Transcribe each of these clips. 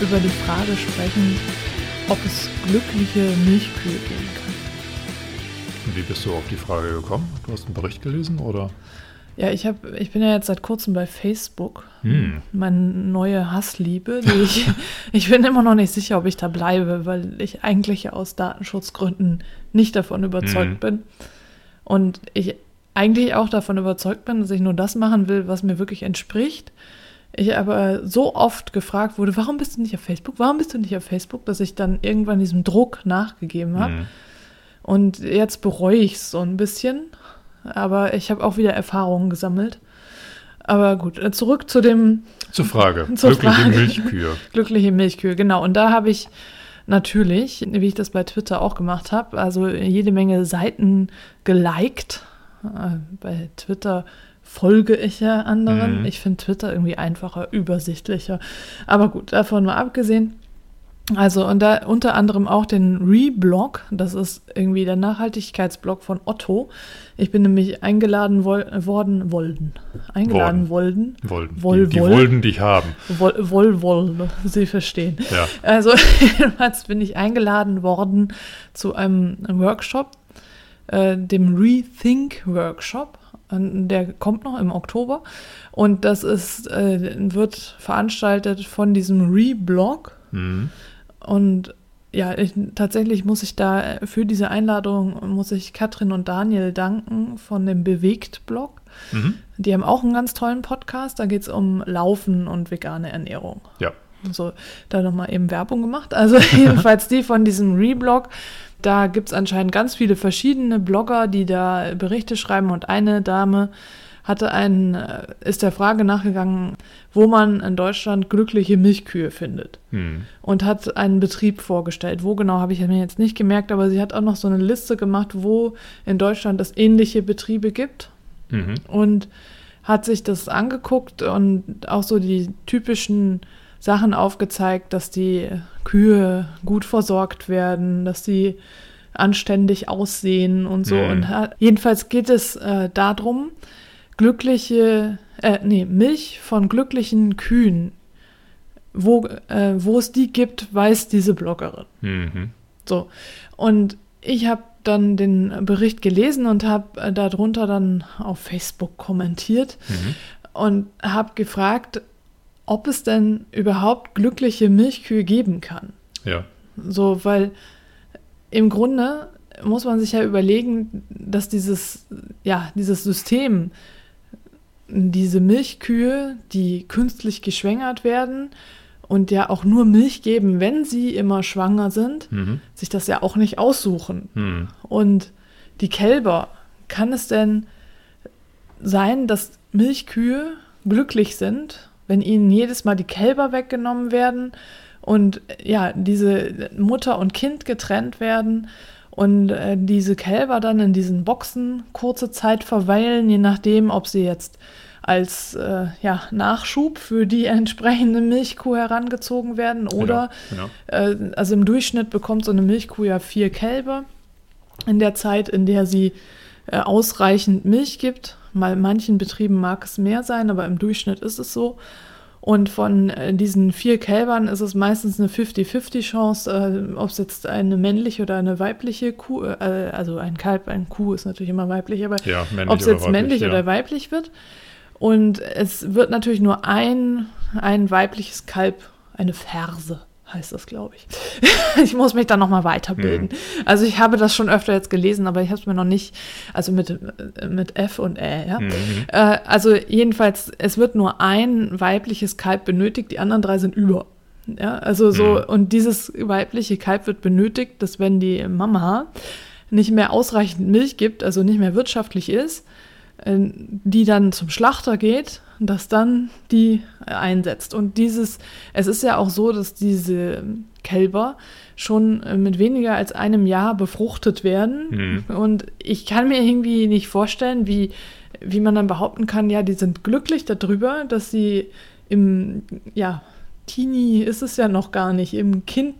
über die Frage sprechen, ob es glückliche Milchkühe geben kann. Und wie bist du auf die Frage gekommen? Du hast einen Bericht gelesen oder? Ja, ich, hab, ich bin ja jetzt seit kurzem bei Facebook. Hm. Meine neue Hassliebe. Die ich, ich bin immer noch nicht sicher, ob ich da bleibe, weil ich eigentlich aus Datenschutzgründen nicht davon überzeugt Mhm. bin. Und ich eigentlich auch davon überzeugt bin, dass ich nur das machen will, was mir wirklich entspricht. Ich aber so oft gefragt wurde, warum bist du nicht auf Facebook? Warum bist du nicht auf Facebook? Dass ich dann irgendwann diesem Druck nachgegeben habe. Hm. Und jetzt bereue ich es so ein bisschen. Aber ich habe auch wieder Erfahrungen gesammelt. Aber gut, äh, zurück zu dem Zur Frage. Zur Glückliche Frage. Milchkühe. glückliche Milchkühe. Genau, und da habe ich natürlich, wie ich das bei Twitter auch gemacht habe, also jede Menge Seiten geliked. Äh, Bei Twitter folge ich ja anderen. Mhm. Ich finde Twitter irgendwie einfacher, übersichtlicher. Aber gut, davon mal abgesehen. Also, und da unter anderem auch den Reblog, das ist irgendwie der Nachhaltigkeitsblog von Otto. Ich bin nämlich eingeladen woll worden, wollen, eingeladen worden, Wollen. Woll, die, die woll. wollten dich haben. woll, woll, woll, Sie verstehen. Ja. Also jedenfalls bin ich eingeladen worden zu einem Workshop, äh, dem Rethink Workshop. Der kommt noch im Oktober und das ist, äh, wird veranstaltet von diesem Reblog. Hm. Und ja, ich, tatsächlich muss ich da für diese Einladung muss ich Katrin und Daniel danken von dem Bewegt-Blog. Mhm. Die haben auch einen ganz tollen Podcast. Da geht es um Laufen und vegane Ernährung. Ja. So, da nochmal eben Werbung gemacht. Also jedenfalls die von diesem Reblog. Da gibt es anscheinend ganz viele verschiedene Blogger, die da Berichte schreiben. Und eine Dame hatte einen, äh, ist der Frage nachgegangen, wo man in Deutschland glückliche Milchkühe findet. Hm. Und hat einen Betrieb vorgestellt. Wo genau habe ich mir jetzt nicht gemerkt, aber sie hat auch noch so eine Liste gemacht, wo in Deutschland es ähnliche Betriebe gibt Mhm. und hat sich das angeguckt und auch so die typischen Sachen aufgezeigt, dass die Kühe gut versorgt werden, dass sie anständig aussehen und so. Mhm. Und hat, jedenfalls geht es äh, darum, glückliche, äh, nee, Milch von glücklichen Kühen, wo, äh, wo es die gibt, weiß diese Bloggerin. Mhm. So. Und ich habe dann den Bericht gelesen und habe äh, darunter dann auf Facebook kommentiert Mhm. und habe gefragt, ob es denn überhaupt glückliche Milchkühe geben kann. Ja. So, weil im Grunde muss man sich ja überlegen, dass dieses, ja, dieses System, diese Milchkühe, die künstlich geschwängert werden und ja auch nur Milch geben, wenn sie immer schwanger sind, Mhm. sich das ja auch nicht aussuchen. Hm. Und die Kälber, kann es denn sein, dass Milchkühe glücklich sind, wenn ihnen jedes Mal die Kälber weggenommen werden und ja, diese Mutter und Kind getrennt werden und äh, diese Kälber dann in diesen Boxen kurze Zeit verweilen, je nachdem, ob sie jetzt als äh, ja, Nachschub für die entsprechende Milchkuh herangezogen werden oder Genau. äh, also im Durchschnitt bekommt so eine Milchkuh ja vier Kälber in der Zeit, in der sie äh, ausreichend Milch gibt. Mal manchen Betrieben mag es mehr sein, aber im Durchschnitt ist es so. Und von äh, diesen vier Kälbern ist es meistens eine 50-50 Chance, äh, ob es jetzt eine männliche oder eine weibliche Kuh, äh, also ein Kalb, ein Kuh ist natürlich immer weiblich, aber Ja, ob es jetzt männlich ja. oder weiblich wird. Und es wird natürlich nur ein, ein weibliches Kalb, eine Ferse heißt das, glaube ich. ich muss mich da nochmal weiterbilden. Also ich habe das schon öfter jetzt gelesen, aber ich habe es mir noch nicht, also mit, mit F und Ä, ja. Mhm. Äh, also jedenfalls, es wird nur ein weibliches Kalb benötigt, die anderen drei sind über. Ja, also so, Mhm. und dieses weibliche Kalb wird benötigt, dass wenn die Mama nicht mehr ausreichend Milch gibt, also nicht mehr wirtschaftlich ist, äh, die dann zum Schlachter geht dass dann die einsetzt. Und dieses, es ist ja auch so, dass diese Kälber schon äh, mit weniger als einem Jahr befruchtet werden. Mhm. Und ich kann mir irgendwie nicht vorstellen, wie, wie man dann behaupten kann, ja, die sind glücklich darüber, dass sie im, ja, Teenie ist es ja noch gar nicht, im Kind,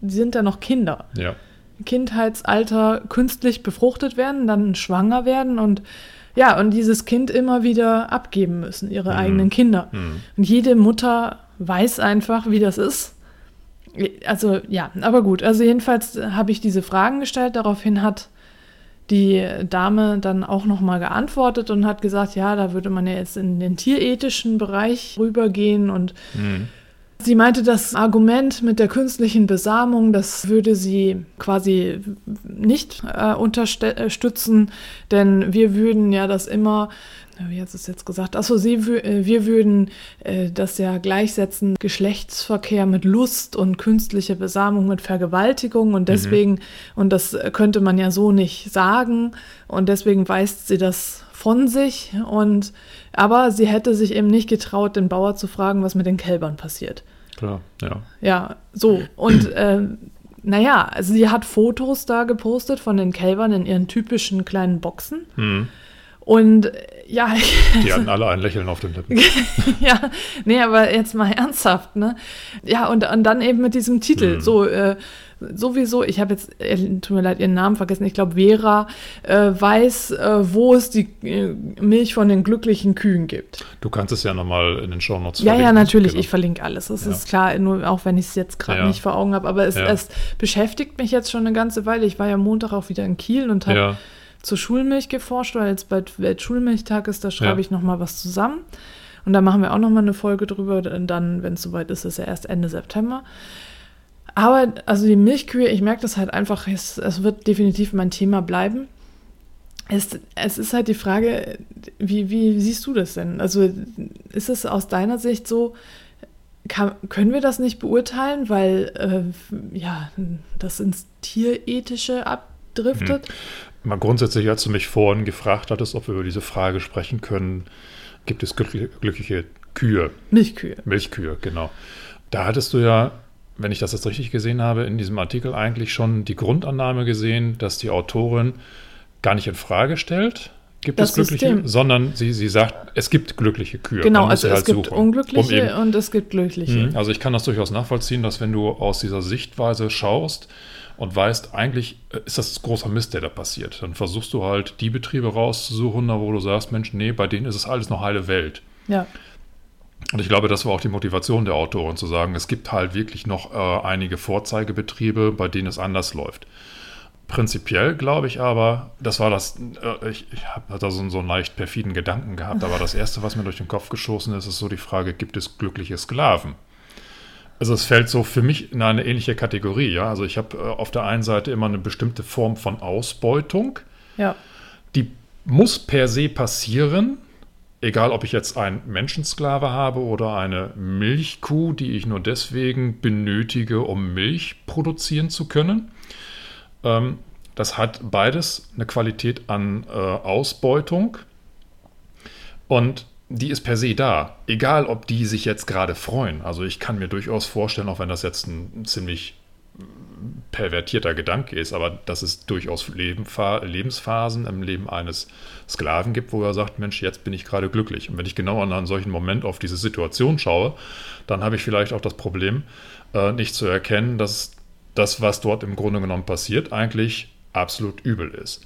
die sind ja noch Kinder. Ja. Kindheitsalter künstlich befruchtet werden, dann schwanger werden und ja, und dieses Kind immer wieder abgeben müssen, ihre mhm. eigenen Kinder. Mhm. Und jede Mutter weiß einfach, wie das ist. Also ja, aber gut. Also jedenfalls habe ich diese Fragen gestellt. Daraufhin hat die Dame dann auch nochmal geantwortet und hat gesagt, ja, da würde man ja jetzt in den tierethischen Bereich rübergehen und mhm. Sie meinte, das Argument mit der künstlichen Besamung, das würde sie quasi nicht äh, unterstützen, denn wir würden ja das immer, wie hat es jetzt gesagt, achso, sie, äh, wir würden äh, das ja gleichsetzen, Geschlechtsverkehr mit Lust und künstliche Besamung mit Vergewaltigung und mhm. deswegen, mhm. und das könnte man ja so nicht sagen und deswegen weist sie das von sich und aber sie hätte sich eben nicht getraut, den Bauer zu fragen, was mit den Kälbern passiert. Klar, ja. Ja, so. Und äh, naja, also sie hat Fotos da gepostet von den Kälbern in ihren typischen kleinen Boxen. Mhm. Und ja. Die hatten alle ein Lächeln auf den Lippen. ja, nee, aber jetzt mal ernsthaft, ne? Ja, und, und dann eben mit diesem Titel, mhm. so, äh, sowieso, ich habe jetzt, äh, tut mir leid, ihren Namen vergessen, ich glaube, Vera äh, weiß, äh, wo es die äh, Milch von den glücklichen Kühen gibt. Du kannst es ja nochmal in den Show Notes Ja, ja, natürlich, genau. ich verlinke alles. Das ja. ist klar, nur auch wenn ich es jetzt gerade ja. nicht vor Augen habe. Aber es, ja. es, beschäftigt mich jetzt schon eine ganze Weile. Ich war ja Montag auch wieder in Kiel und habe zur Schulmilch geforscht, weil jetzt bald Weltschulmilchtag ist, da schreibe ich nochmal was zusammen. Und da machen wir auch nochmal eine Folge drüber. Dann, wenn es soweit ist, ist ja erst Ende September. Aber also die Milchkühe, ich merke das halt einfach, es, es wird definitiv mein Thema bleiben. Es, es ist halt die Frage, wie, wie siehst du das denn? Also ist es aus deiner Sicht so, kann, können wir das nicht beurteilen, weil äh, ja, das ins Tierethische abdriftet? Hm. Mal grundsätzlich, als du mich vorhin gefragt hattest, ob wir über diese Frage sprechen können, gibt es glückliche, glückliche Kühe. Milchkühe. Milchkühe, genau. Da hattest du ja wenn ich das jetzt richtig gesehen habe, in diesem Artikel eigentlich schon die Grundannahme gesehen, dass die Autorin gar nicht in Frage stellt, gibt das es glückliche, System. sondern sie, sie sagt, es gibt glückliche Kühe. Genau, also es halt gibt suchen, unglückliche um und es gibt glückliche. Mhm, also ich kann das durchaus nachvollziehen, dass wenn du aus dieser Sichtweise schaust und weißt, eigentlich äh, ist das großer Mist, der da passiert, dann versuchst du halt die Betriebe rauszusuchen, wo du sagst, Mensch, nee, bei denen ist es alles noch heile Welt. Ja. Und ich glaube, das war auch die Motivation der Autorin, zu sagen, es gibt halt wirklich noch äh, einige Vorzeigebetriebe, bei denen es anders läuft. Prinzipiell glaube ich aber, das war das, äh, ich, ich habe da so, so einen leicht perfiden Gedanken gehabt, aber das Erste, was mir durch den Kopf geschossen ist, ist so die Frage, gibt es glückliche Sklaven? Also es fällt so für mich in eine ähnliche Kategorie, ja. Also ich habe äh, auf der einen Seite immer eine bestimmte Form von Ausbeutung. Ja. Die muss per se passieren, egal ob ich jetzt einen Menschensklave habe oder eine Milchkuh, die ich nur deswegen benötige, um Milch produzieren zu können. Ähm, das hat beides eine Qualität an äh, Ausbeutung und die ist per se da, egal ob die sich jetzt gerade freuen. Also ich kann mir durchaus vorstellen, auch wenn das jetzt ein ziemlich pervertierter Gedanke ist, aber dass es durchaus Lebensphasen im Leben eines Sklaven gibt, wo er sagt, Mensch, jetzt bin ich gerade glücklich. Und wenn ich genau an einen solchen Moment auf diese Situation schaue, dann habe ich vielleicht auch das Problem, äh, nicht zu erkennen, dass das, was dort im Grunde genommen passiert, eigentlich absolut übel ist.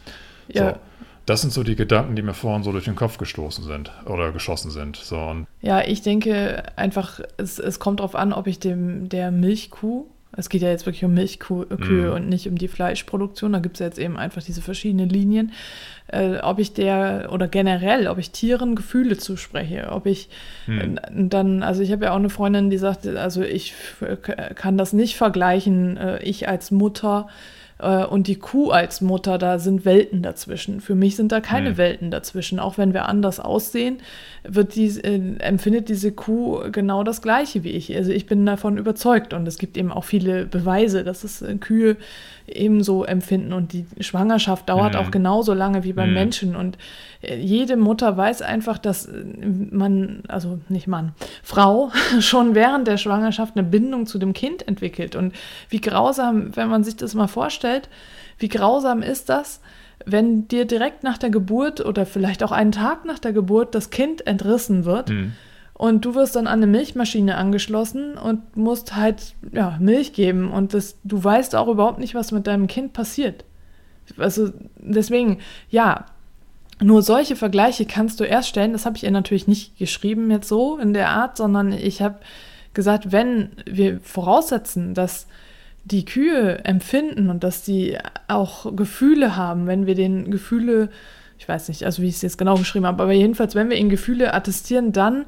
Ja. So. Das sind so die Gedanken, die mir vorhin so durch den Kopf gestoßen sind oder geschossen sind. So, ja, ich denke einfach, es, es kommt darauf an, ob ich dem der Milchkuh es geht ja jetzt wirklich um Milchkühe mm. und nicht um die Fleischproduktion. Da gibt es ja jetzt eben einfach diese verschiedenen Linien. Äh, ob ich der oder generell, ob ich Tieren Gefühle zuspreche, ob ich mm. dann, also ich habe ja auch eine Freundin, die sagt, also ich kann das nicht vergleichen, äh, ich als Mutter äh, und die Kuh als Mutter, da sind Welten dazwischen. Für mich sind da keine Mhm. Welten dazwischen. Auch wenn wir anders aussehen, wird die, äh, empfindet diese Kuh genau das Gleiche wie ich. Also ich bin davon überzeugt und es gibt eben auch viele Beweise, dass es äh, Kühe ebenso empfinden und die Schwangerschaft dauert Mhm. auch genauso lange wie beim Mhm. Menschen und äh, jede Mutter weiß einfach, dass äh, man, also nicht Mann, Frau schon während der Schwangerschaft eine Bindung zu dem Kind entwickelt und wie grausam, wenn man sich das mal vorstellt, wie grausam ist das, wenn dir direkt nach der Geburt oder vielleicht auch einen Tag nach der Geburt das Kind entrissen wird Mhm. Und du wirst dann an eine Milchmaschine angeschlossen und musst halt ja, Milch geben und das, du weißt auch überhaupt nicht, was mit deinem Kind passiert. Also deswegen, ja, nur solche Vergleiche kannst du erst stellen. Das habe ich ihr natürlich nicht geschrieben jetzt so in der Art, sondern ich habe gesagt, wenn wir voraussetzen, dass die Kühe empfinden und dass die auch Gefühle haben, wenn wir den Gefühle, ich weiß nicht, also wie ich es jetzt genau geschrieben habe, aber jedenfalls, wenn wir ihnen Gefühle attestieren, dann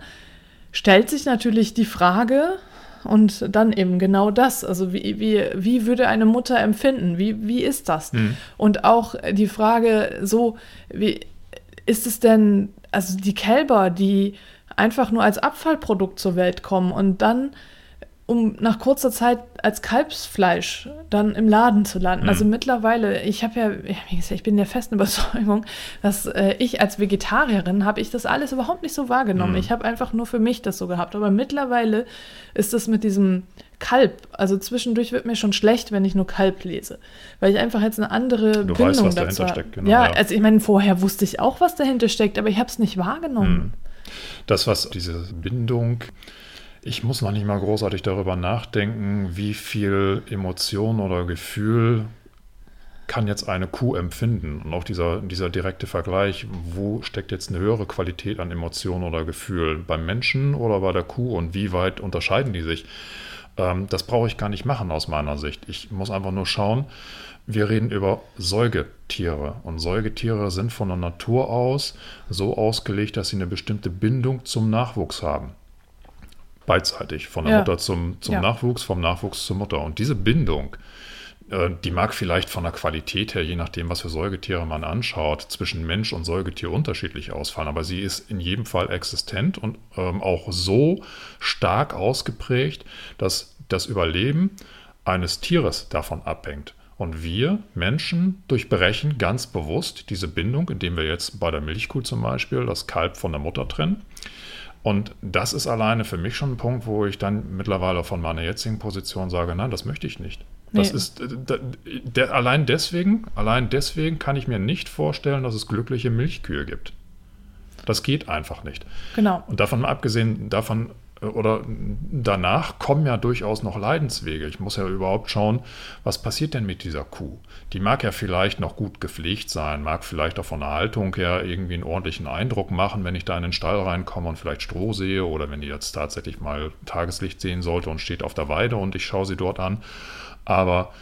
stellt sich natürlich die Frage und dann eben genau das, also wie, wie, wie würde eine Mutter empfinden, wie, wie ist das? Mhm. Und auch die Frage so, wie ist es denn, also die Kälber, die einfach nur als Abfallprodukt zur Welt kommen und dann um nach kurzer Zeit als Kalbsfleisch dann im Laden zu landen. Mhm. Also mittlerweile, ich habe ja, wie gesagt, ich bin der festen Überzeugung, dass äh, ich als Vegetarierin habe ich das alles überhaupt nicht so wahrgenommen. Mhm. Ich habe einfach nur für mich das so gehabt. Aber mittlerweile ist es mit diesem Kalb, also zwischendurch wird mir schon schlecht, wenn ich nur Kalb lese, weil ich einfach jetzt eine andere Du Bindung weißt, was dazu dahinter steckt, genau, ja, ja. also ich meine, vorher wusste ich auch, was dahinter steckt, aber ich habe es nicht wahrgenommen. Das, was diese Bindung, ich muss noch nicht mal großartig darüber nachdenken, wie viel Emotion oder Gefühl kann jetzt eine Kuh empfinden. Und auch dieser, dieser direkte Vergleich, wo steckt jetzt eine höhere Qualität an Emotion oder Gefühl? Beim Menschen oder bei der Kuh? Und wie weit unterscheiden die sich? Ähm, das brauche ich gar nicht machen aus meiner Sicht. Ich muss einfach nur schauen, wir reden über Säugetiere. Und Säugetiere sind von der Natur aus so ausgelegt, dass sie eine bestimmte Bindung zum Nachwuchs haben. Beidseitig, von der Ja. Mutter zum, zum Ja. Nachwuchs, vom Nachwuchs zur Mutter. Und diese Bindung, äh, die mag vielleicht von der Qualität her, je nachdem, was für Säugetiere man anschaut, zwischen Mensch und Säugetier unterschiedlich ausfallen. Aber sie ist in jedem Fall existent und ähm, auch so stark ausgeprägt, dass das Überleben eines Tieres davon abhängt. Und wir Menschen durchbrechen ganz bewusst diese Bindung, indem wir jetzt bei der Milchkuh zum Beispiel das Kalb von der Mutter trennen. Und das ist alleine für mich schon ein Punkt, wo ich dann mittlerweile von meiner jetzigen Position sage, nein, das möchte ich nicht. Das Nee. ist äh, da- der, allein deswegen, allein deswegen kann ich mir nicht vorstellen, dass es glückliche Milchkühe gibt. Das geht einfach nicht. Genau. Und davon mal abgesehen, davon oder danach kommen ja durchaus noch Leidenswege. Ich muss ja überhaupt schauen, was passiert denn mit dieser Kuh? Die mag ja vielleicht noch gut gepflegt sein, mag vielleicht auch von der Haltung her irgendwie einen ordentlichen Eindruck machen, wenn ich da in den Stall reinkomme und vielleicht Stroh sehe oder wenn die jetzt tatsächlich mal Tageslicht sehen sollte und steht auf der Weide und ich schaue sie dort an. Aber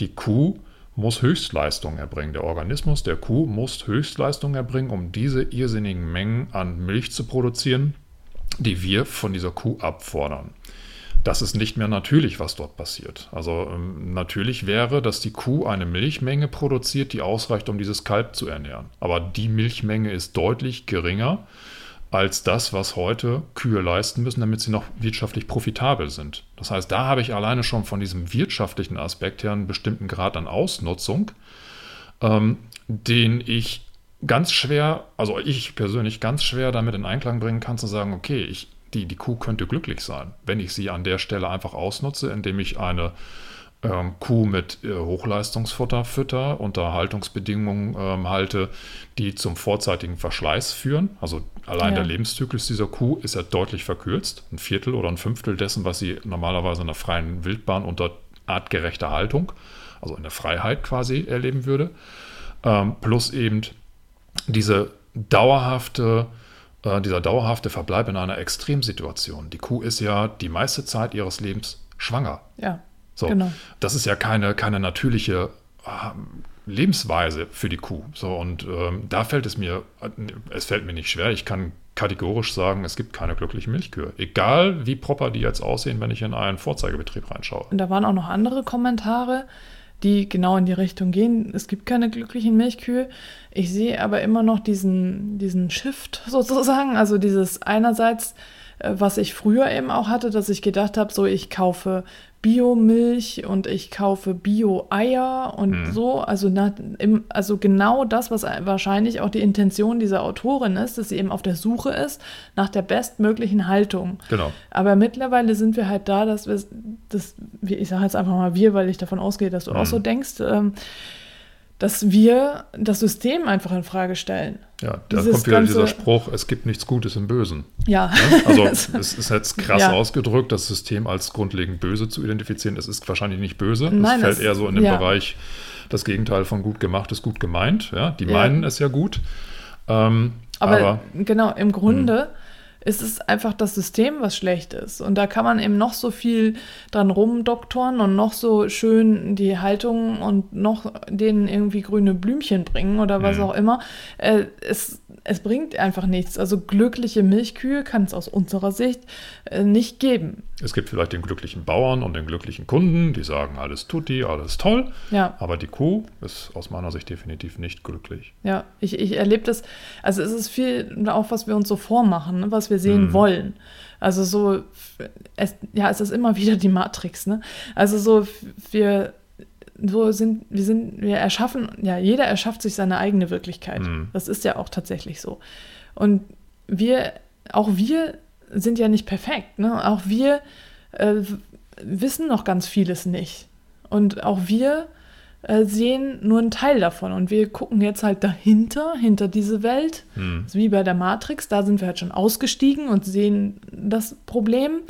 die Kuh muss Höchstleistung erbringen. Der Organismus der Kuh muss Höchstleistung erbringen, um diese irrsinnigen Mengen an Milch zu produzieren, die wir von dieser Kuh abfordern. Das ist nicht mehr natürlich, was dort passiert. Also ähm, natürlich wäre, dass die Kuh eine Milchmenge produziert, die ausreicht, um dieses Kalb zu ernähren. Aber die Milchmenge ist deutlich geringer als das, was heute Kühe leisten müssen, damit sie noch wirtschaftlich profitabel sind. Das heißt, da habe ich alleine schon von diesem wirtschaftlichen Aspekt her einen bestimmten Grad an Ausnutzung, ähm, den ich ganz schwer, also ich persönlich ganz schwer damit in Einklang bringen kann, zu sagen, okay, ich, die, die Kuh könnte glücklich sein, wenn ich sie an der Stelle einfach ausnutze, indem ich eine ähm, Kuh mit äh, Hochleistungsfutter fütter, unter Haltungsbedingungen ähm, halte, die zum vorzeitigen Verschleiß führen. Also allein Ja. der Lebenszyklus dieser Kuh ist ja deutlich verkürzt. Ein Viertel oder ein Fünftel dessen, was sie normalerweise in der freien Wildbahn unter artgerechter Haltung, also in der Freiheit quasi erleben würde. Ähm, plus eben diese dauerhafte, äh, dieser dauerhafte Verbleib in einer Extremsituation. Die Kuh ist ja die meiste Zeit ihres Lebens schwanger. Ja. So, Genau. das ist ja keine, keine natürliche ähm, Lebensweise für die Kuh. So, und ähm, da fällt es mir, äh, es fällt mir nicht schwer. Ich kann kategorisch sagen, es gibt keine glücklichen Milchkühe. Egal wie proper die jetzt aussehen, wenn ich in einen Vorzeigebetrieb reinschaue. Und da waren auch noch andere Kommentare, die genau in die Richtung gehen. Es gibt keine glücklichen Milchkühe. Ich sehe aber immer noch diesen, diesen Shift sozusagen, also dieses einerseits, äh, was ich früher eben auch hatte, dass ich gedacht habe, so ich kaufe Biomilch und ich kaufe Bio-Eier und mhm. so. Also, nach, im, also genau das, was wahrscheinlich auch die Intention dieser Autorin ist, dass sie eben auf der Suche ist nach der bestmöglichen Haltung. Genau. Aber mittlerweile sind wir halt da, dass wir, dass ich sage jetzt einfach mal wir, weil ich davon ausgehe, dass du mhm. auch so denkst, ähm, dass wir das System einfach in Frage stellen. Ja, da Dieses kommt wieder dieser Spruch, es gibt nichts Gutes im Bösen. Ja. ja? Also es ist jetzt krass ja. ausgedrückt, das System als grundlegend böse zu identifizieren. Es ist wahrscheinlich nicht böse. Nein, es fällt eher so in den ja. Bereich, das Gegenteil von gut gemacht ist gut gemeint. Ja, die meinen es ja gut. Ähm, aber, aber, genau, im Grunde hm ist es einfach das System, was schlecht ist. Und da kann man eben noch so viel dran rumdoktoren und noch so schön die Haltung und noch denen irgendwie grüne Blümchen bringen oder was mhm. auch immer. Äh, es es bringt einfach nichts. Also glückliche Milchkühe kann es aus unserer Sicht äh, nicht geben. Es gibt vielleicht den glücklichen Bauern und den glücklichen Kunden, die sagen, alles tutti, alles toll. Ja. Aber die Kuh ist aus meiner Sicht definitiv nicht glücklich. Ja, ich, ich erlebe das, also es ist viel auch, was wir uns so vormachen, ne, was wir sehen mhm. wollen. Also so, es, ja, es ist immer wieder die Matrix, ne? Also so, wir so sind, wir sind, wir erschaffen, ja, jeder erschafft sich seine eigene Wirklichkeit. Mhm. Das ist ja auch tatsächlich so. Und wir, auch wir sind ja nicht perfekt, ne? Auch wir äh, wissen noch ganz vieles nicht. Und auch wir äh, sehen nur einen Teil davon. Und wir gucken jetzt halt dahinter, hinter diese Welt. Mhm. wie bei der Matrix, da sind wir halt schon ausgestiegen und sehen das Problem.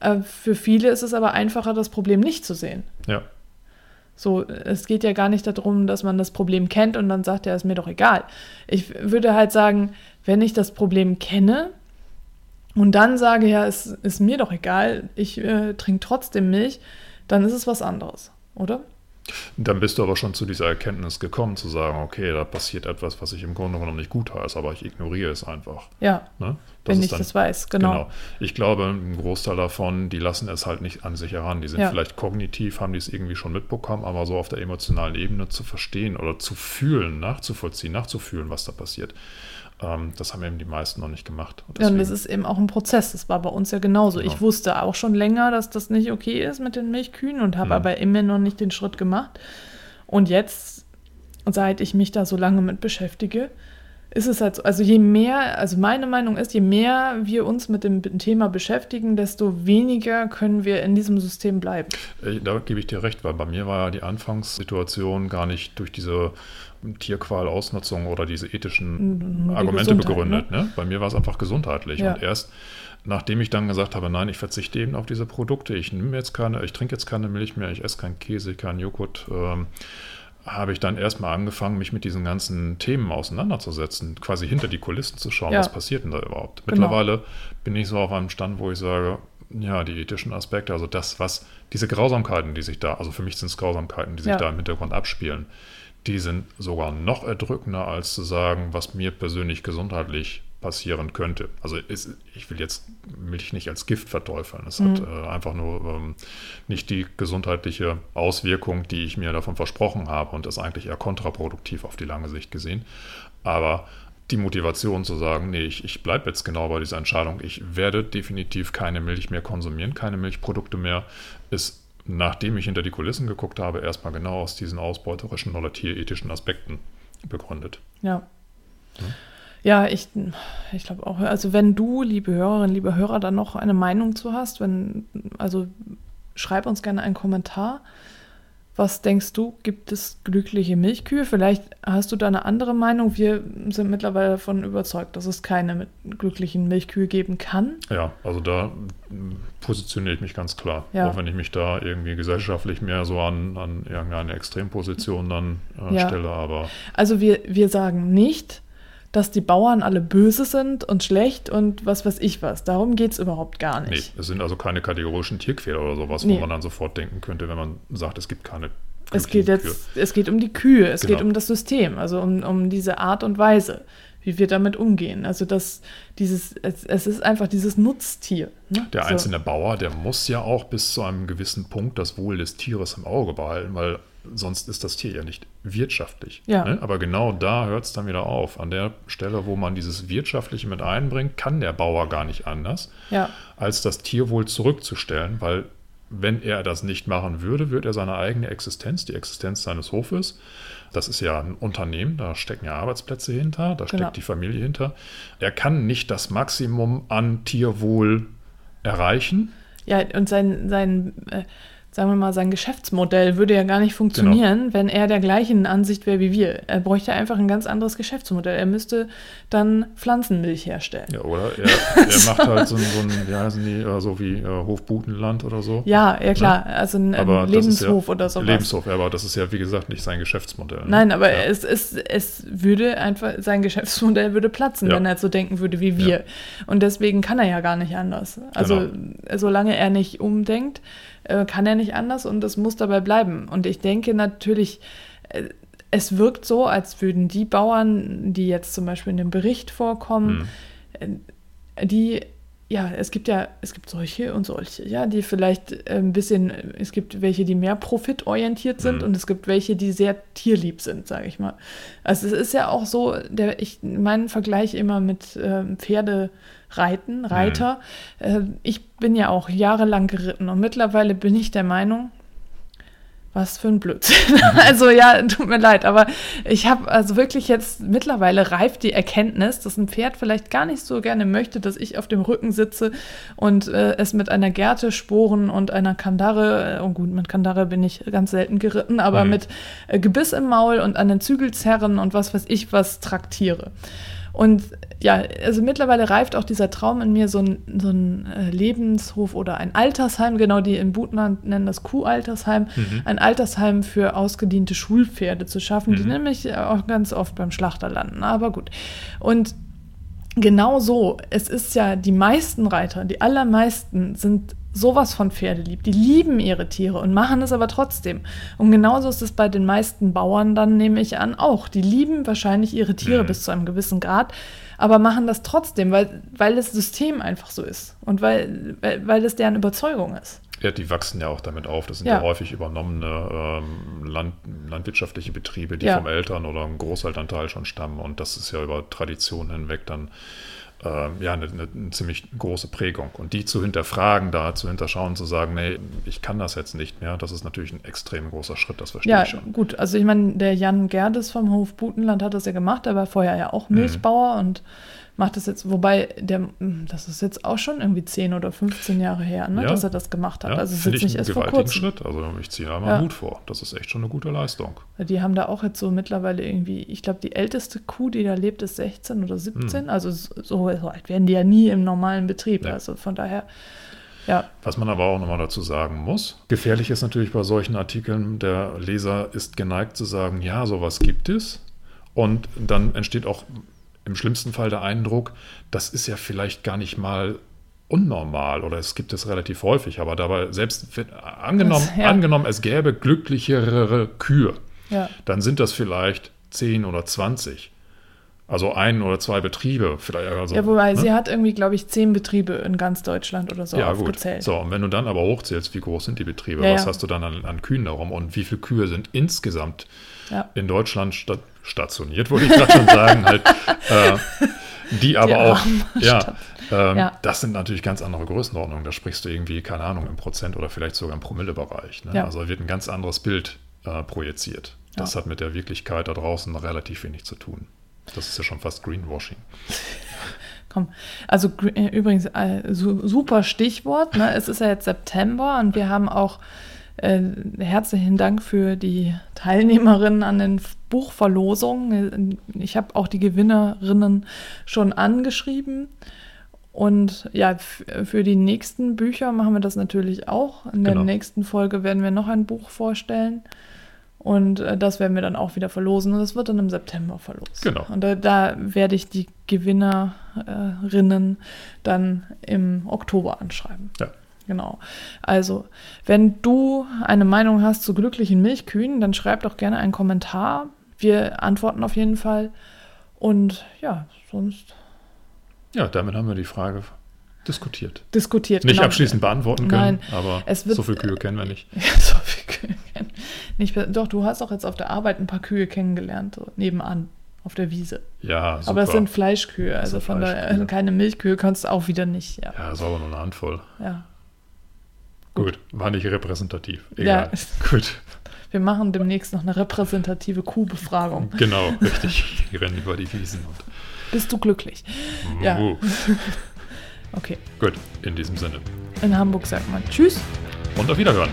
Äh, für viele ist es aber einfacher, das Problem nicht zu sehen. Ja. So, es geht ja gar nicht darum, dass man das Problem kennt und dann sagt, ja, ist mir doch egal. Ich würde halt sagen, wenn ich das Problem kenne und dann sage, ja, es ist mir doch egal, ich äh, trinke trotzdem Milch, dann ist es was anderes, oder? Dann bist du aber schon zu dieser Erkenntnis gekommen, zu sagen, okay, da passiert etwas, was ich im Grunde genommen nicht gut heiße, aber ich ignoriere es einfach. Ja. Ne? wenn ich dann, das weiß, genau. genau. Ich glaube, ein Großteil davon, die lassen es halt nicht an sich heran. Die sind ja. vielleicht kognitiv, haben die es irgendwie schon mitbekommen, aber so auf der emotionalen Ebene zu verstehen oder zu fühlen, nachzuvollziehen, nachzufühlen, was da passiert. Ähm, das haben eben die meisten noch nicht gemacht. Und ja, und das ist eben auch ein Prozess. Das war bei uns ja genauso. Genau. Ich wusste auch schon länger, dass das nicht okay ist mit den Milchkühen und habe mhm. aber immer noch nicht den Schritt gemacht. Und jetzt, seit ich mich da so lange mit beschäftige, ist es halt so, also je mehr, also meine Meinung ist, je mehr wir uns mit dem Thema beschäftigen, desto weniger können wir in diesem System bleiben. Äh, da gebe ich dir recht, weil bei mir war ja die Anfangssituation gar nicht durch diese Tierqual-Ausnutzung oder diese ethischen die Argumente begründet. Ne? Ne? Bei mir war es einfach gesundheitlich. Ja. Und erst nachdem ich dann gesagt habe, nein, ich verzichte eben auf diese Produkte, ich nehme jetzt keine, ich trinke jetzt keine Milch mehr, ich esse keinen Käse, keinen Joghurt, ähm, habe ich dann erstmal angefangen, mich mit diesen ganzen Themen auseinanderzusetzen, quasi hinter die Kulissen zu schauen, ja. was passiert denn da überhaupt. Genau. Mittlerweile bin ich so auf einem Stand, wo ich sage, ja, die ethischen Aspekte, also das, was, diese Grausamkeiten, die sich da, also für mich sind es Grausamkeiten, die sich ja. da im Hintergrund abspielen, die sind sogar noch erdrückender, als zu sagen, was mir persönlich gesundheitlich passieren könnte. Also ist, ich will jetzt Milch nicht als Gift verteufeln. Es mhm. hat äh, einfach nur ähm, nicht die gesundheitliche Auswirkung, die ich mir davon versprochen habe und ist eigentlich eher kontraproduktiv auf die lange Sicht gesehen. Aber die Motivation zu sagen, nee, ich, ich bleibe jetzt genau bei dieser Entscheidung, ich werde definitiv keine Milch mehr konsumieren, keine Milchprodukte mehr, ist, nachdem ich hinter die Kulissen geguckt habe, erstmal genau aus diesen ausbeuterischen oder tierethischen Aspekten begründet. Ja. ja. Ja, ich, ich glaube auch. Also wenn du, liebe Hörerinnen, liebe Hörer, da noch eine Meinung zu hast, wenn, also schreib uns gerne einen Kommentar. Was denkst du, gibt es glückliche Milchkühe? Vielleicht hast du da eine andere Meinung. Wir sind mittlerweile davon überzeugt, dass es keine glücklichen Milchkühe geben kann. Ja, also da positioniere ich mich ganz klar. Ja. Auch wenn ich mich da irgendwie gesellschaftlich mehr so an, an irgendeine Extremposition dann äh, ja. stelle. Aber also wir, wir sagen nicht, dass die Bauern alle böse sind und schlecht und was weiß ich was. Darum geht es überhaupt gar nicht. Nee, es sind also keine kategorischen Tierquäler oder sowas, nee. wo man dann sofort denken könnte, wenn man sagt, es gibt keine. Es geht jetzt, es geht um die Kühe, es genau. geht um das System, also um, um diese Art und Weise, wie wir damit umgehen. Also das, dieses, es, es ist einfach dieses Nutztier. Ne? Der so. einzelne Bauer, der muss ja auch bis zu einem gewissen Punkt das Wohl des Tieres im Auge behalten, weil sonst ist das Tier ja nicht wirtschaftlich. Ja. Ne? Aber genau da hört es dann wieder auf. An der Stelle, wo man dieses Wirtschaftliche mit einbringt, kann der Bauer gar nicht anders, Ja, als das Tierwohl zurückzustellen, weil wenn er das nicht machen würde, würde er seine eigene Existenz, die Existenz seines Hofes, das ist ja ein Unternehmen, da stecken ja Arbeitsplätze hinter, da steckt Genau. die Familie hinter. Er kann nicht das Maximum an Tierwohl erreichen. ja und sein, sein äh, sagen wir mal, sein Geschäftsmodell würde ja gar nicht funktionieren, wenn er der gleichen Ansicht wäre wie wir. Er bräuchte einfach ein ganz anderes Geschäftsmodell. Er müsste dann Pflanzenmilch herstellen. Ja, oder er, er macht halt so, ein- so ein, wie heißen die, äh, so wie äh, Hofbutenland oder so. Ja, ja klar, also ein, ein Lebenshof ja, oder sowas. Lebenshof, ja, aber das ist ja, wie gesagt, nicht sein Geschäftsmodell. ne? Nein, aber ja. es, es, es würde einfach, sein Geschäftsmodell würde platzen, wenn er so denken würde wie wir. Und deswegen kann er ja gar nicht anders. Also Genau. solange er nicht umdenkt, äh, kann er nicht anders und es muss dabei bleiben. Und ich denke natürlich, äh, es wirkt so, als würden die Bauern, die jetzt zum Beispiel in dem Bericht vorkommen, Hm. äh, die ja, es gibt ja, es gibt solche und solche, ja, die vielleicht äh, ein bisschen, es gibt welche, die mehr profitorientiert sind Mhm. und es gibt welche, die sehr tierlieb sind, sage ich mal. Also es ist ja auch so, der, ich meinen Vergleich immer mit ähm, Pferdereiten, Reiter. Äh, ich bin ja auch jahrelang geritten und mittlerweile bin ich der Meinung, was für ein Blödsinn. also ja, tut mir leid, aber ich habe also wirklich jetzt mittlerweile reift die Erkenntnis, dass ein Pferd vielleicht gar nicht so gerne möchte, dass ich auf dem Rücken sitze und äh, es mit einer Gerte, Sporen und einer Kandare, äh, oh gut, mit Kandare bin ich ganz selten geritten, aber Mhm. mit äh, Gebiss im Maul und an den Zügelzerren und was weiß ich was traktiere. Und ja, also mittlerweile reift auch dieser Traum in mir, so ein, so ein äh, Lebenshof oder ein Altersheim, genau die in Butland nennen das Kuhaltersheim, Mhm. ein Altersheim für ausgediente Schulpferde zu schaffen, die Mhm. nämlich auch ganz oft beim Schlachter landen. Aber gut. Und genau so, es ist ja, die meisten Reiter, die allermeisten sind sowas von Pferdelieb. Die lieben ihre Tiere und machen es aber trotzdem. Und genauso ist es bei den meisten Bauern dann, nehme ich an, auch. Die lieben wahrscheinlich ihre Tiere Mhm. bis zu einem gewissen Grad, aber machen das trotzdem, weil, weil das System einfach so ist und weil, weil, weil es deren Überzeugung ist. Ja, die wachsen ja auch damit auf. Das sind ja, Ja. häufig übernommene ähm, Land, landwirtschaftliche Betriebe, die Ja. vom Eltern oder einem Großelternteil schon stammen. Und das ist ja über Traditionen hinweg dann ähm, ja, eine, eine, ziemlich große Prägung. Und die zu hinterfragen, da zu hinterschauen, zu sagen, nee, ich kann das jetzt nicht mehr, das ist natürlich ein extrem großer Schritt, das verstehe Ja, ich schon. gut. Also ich meine, der Jan Gerdes vom Hof Butenland hat das ja gemacht. Er war vorher ja auch Mhm. Milchbauer und macht das jetzt, wobei der, das ist jetzt auch schon irgendwie 10 oder 15 Jahre her, ne, Ja. dass er das gemacht hat. Ja, also es ist jetzt ich nicht erst vor kurzem. Schritt. Also ich ziehe da mal Ja. Mut vor. Das ist echt schon eine gute Leistung. Die haben da auch jetzt so mittlerweile irgendwie, ich glaube, die älteste Kuh, die da lebt, ist 16 oder 17. Also so, so alt werden die ja nie im normalen Betrieb. Nee. Also von daher, ja, Was man aber auch nochmal dazu sagen muss, gefährlich ist natürlich bei solchen Artikeln, der Leser ist geneigt zu sagen, ja, sowas gibt es. Und dann entsteht auch im schlimmsten Fall der Eindruck, das ist ja vielleicht gar nicht mal unnormal oder es gibt es relativ häufig, aber dabei selbst wenn, angenommen, Das- ja. angenommen, es gäbe glücklichere Kühe, ja, dann sind das vielleicht 10 oder 20. Also ein oder zwei Betriebe, vielleicht also, ja, wobei ne? sie hat irgendwie, glaube ich, zehn Betriebe in ganz Deutschland oder so ja, gut. aufgezählt. So, und wenn du dann aber hochzählst, wie groß sind die Betriebe, Ja, was ja. hast du dann an, an Kühen darum und wie viele Kühe sind insgesamt in Deutschland stationiert, wollte ich gerade schon sagen, halt, äh, die aber Die auch, ja, ähm, Ja. das sind natürlich ganz andere Größenordnungen. Da sprichst du irgendwie, keine Ahnung, im Prozent oder vielleicht sogar im Promillebereich. Ne? Ja. Also wird ein ganz anderes Bild äh, projiziert. Das Ja. hat mit der Wirklichkeit da draußen relativ wenig zu tun. Das ist ja schon fast Greenwashing. Komm, also äh, übrigens äh, su super Stichwort. Ne? Es ist ja jetzt September und wir haben auch äh, herzlichen Dank für die Teilnehmerinnen an den Buchverlosungen. Ich habe auch die Gewinnerinnen schon angeschrieben. Und ja, für die nächsten Bücher machen wir das natürlich auch. In der Genau. nächsten Folge werden wir noch ein Buch vorstellen. Und äh, das werden wir dann auch wieder verlosen. Und das wird dann im September verlost. Genau. Und da, da werde ich die Gewinnerinnen dann im Oktober anschreiben. Ja. Genau. Also, wenn du eine Meinung hast zu glücklichen Milchkühen, dann schreib doch gerne einen Kommentar. Wir antworten auf jeden Fall. Und ja, sonst Ja, damit haben wir die Frage diskutiert. diskutiert. Nicht genau. abschließend beantworten können, Nein, aber es wird- so viele Kühe kennen wir nicht. Ja, so viel. Kühe kennen. Nicht, doch, du hast auch jetzt auf der Arbeit ein paar Kühe kennengelernt, so nebenan, auf der Wiese. Ja, super. Aber es sind Fleischkühe, also sind von daher Fleischkühe. keine Milchkühe kannst du auch wieder nicht. Ja. ja, ist aber nur eine Handvoll. ja. Gut, war nicht repräsentativ. Ja. Egal. Gut, Wir machen demnächst noch eine repräsentative Kuhbefragung. genau, richtig. Die rennen über die Wiesen und. Bist du glücklich? Ja. Uh, Okay. gut, in diesem Sinne. In Hamburg sagt man Tschüss. Und auf Wiederhören.